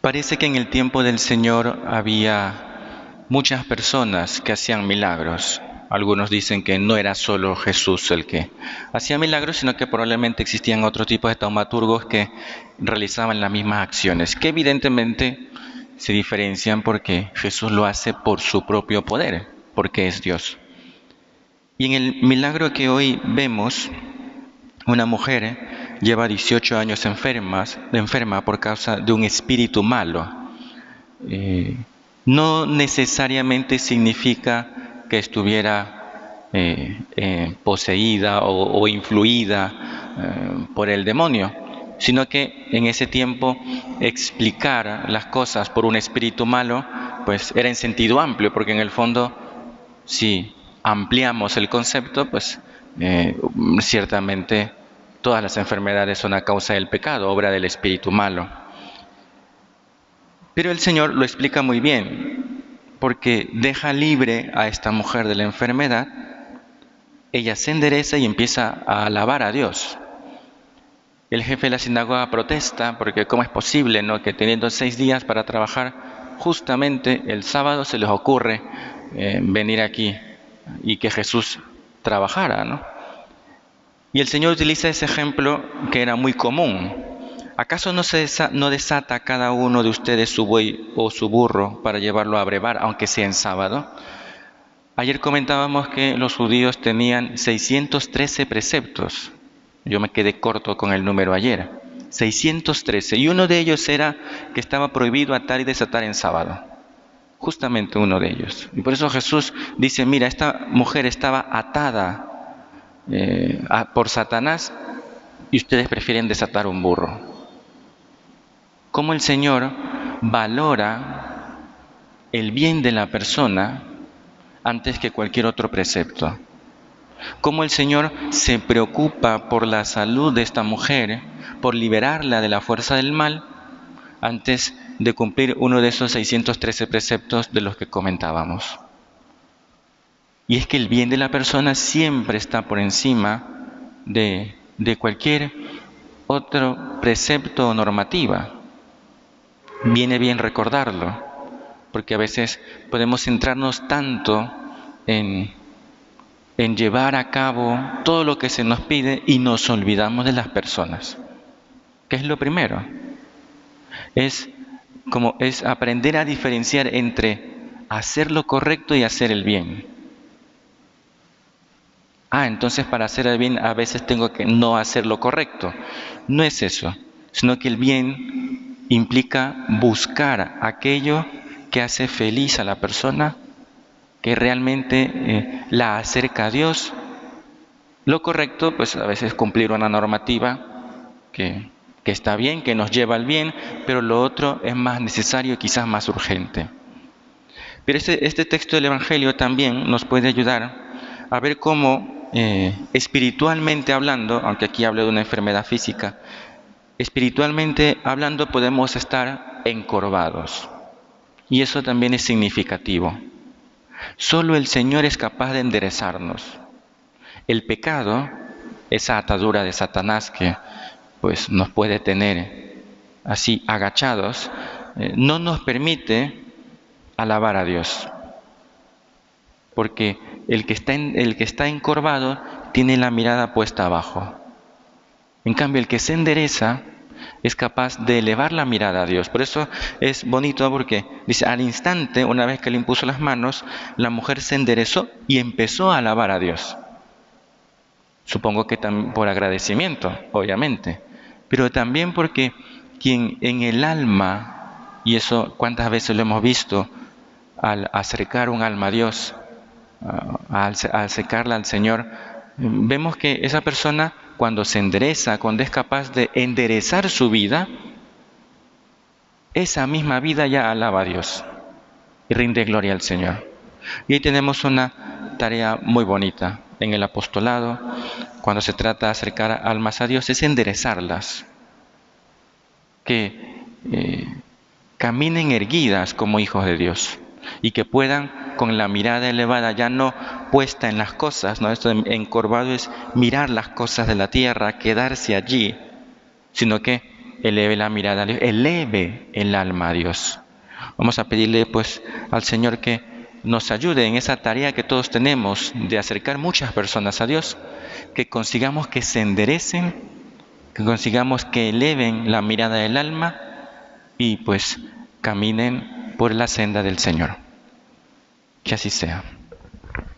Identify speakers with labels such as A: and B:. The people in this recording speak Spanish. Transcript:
A: Parece que en el tiempo del Señor había muchas personas que hacían milagros. Algunos dicen que no era solo Jesús el que hacía milagros, sino que probablemente existían otro tipo de taumaturgos que realizaban las mismas acciones, que evidentemente se diferencian porque Jesús lo hace por su propio poder, porque es Dios. Y en el milagro que hoy vemos, una mujer lleva 18 años enfermas, enferma por causa de un espíritu malo. Eh, no necesariamente significa que estuviera eh, eh, poseída o, influida por el demonio, sino que en ese tiempo explicar las cosas por un espíritu malo, pues era en sentido amplio, porque en el fondo, si ampliamos el concepto, pues ciertamente Todas las enfermedades son a causa del pecado, obra del espíritu malo. Pero el Señor lo explica muy bien, porque deja libre a esta mujer de la enfermedad, ella se endereza y empieza a alabar a Dios. El jefe de la sinagoga protesta porque cómo es posible ¿no? que teniendo seis días para trabajar, justamente el sábado se les ocurre eh, venir aquí y que Jesús trabajara. ¿no? Y el Señor utiliza ese ejemplo que era muy común. ¿Acaso no, se no desata cada uno de ustedes su buey o su burro para llevarlo a brevar, aunque sea en sábado? Ayer comentábamos que los judíos tenían 613 preceptos. Yo me quedé corto con el número ayer. 613. Y uno de ellos era que estaba prohibido atar y desatar en sábado. Justamente uno de ellos. Y por eso Jesús dice, mira, esta mujer estaba atada eh, por Satanás y ustedes prefieren desatar un burro. Cómo el Señor valora el bien de la persona antes que cualquier otro precepto. Cómo el Señor se preocupa por la salud de esta mujer, por liberarla de la fuerza del mal, antes de cumplir uno de esos 613 preceptos de los que comentábamos. Y es que el bien de la persona siempre está por encima de, cualquier otro precepto o normativa. Viene bien recordarlo, porque a veces podemos centrarnos tanto en, en llevar a cabo todo lo que se nos pide y nos olvidamos de las personas. ¿Qué es lo primero? Es como es aprender a diferenciar entre hacer lo correcto y hacer el bien. Ah, entonces para hacer el bien a veces tengo que no hacer lo correcto. No es eso, sino que el bien implica buscar aquello que hace feliz a la persona, que realmente eh, la acerca a Dios. Lo correcto, pues a veces cumplir una normativa que, que está bien, que nos lleva al bien, pero lo otro es más necesario y quizás más urgente. Pero este, este texto del Evangelio también nos puede ayudar a ver cómo eh, espiritualmente hablando, aunque aquí hablo de una enfermedad física, espiritualmente hablando podemos estar encorvados. Y eso también es significativo. Solo el Señor es capaz de enderezarnos. El pecado, esa atadura de Satanás que pues nos puede tener así agachados, eh, no nos permite alabar a Dios. Porque el que está, el que está encorvado tiene la mirada puesta abajo. En cambio, el que se endereza es capaz de elevar la mirada a Dios. Por eso es bonito porque dice, al instante, una vez que le impuso las manos, la mujer se enderezó y empezó a alabar a Dios. Supongo que por agradecimiento, obviamente, pero también porque quien en el alma, y eso cuántas veces lo hemos visto, al acercar un alma a Dios, al, secarla al Señor, vemos que esa persona cuando se endereza, cuando es capaz de enderezar su vida, esa misma vida ya alaba a Dios y rinde gloria al Señor. Y ahí tenemos una tarea muy bonita en el apostolado, cuando se trata de acercar almas a Dios, es enderezarlas, que eh, caminen erguidas como hijos de Dios y que puedan con la mirada elevada, ya no puesta en las cosas, ¿no? Esto encorvado es mirar las cosas de la tierra, quedarse allí, sino que eleve la mirada eleve el alma a Dios. Vamos a pedirle pues al Señor que nos ayude en esa tarea que todos tenemos de acercar muchas personas a Dios, que consigamos que se enderecen, que consigamos que eleven la mirada del alma y pues caminen por la senda del Señor. Que así sea.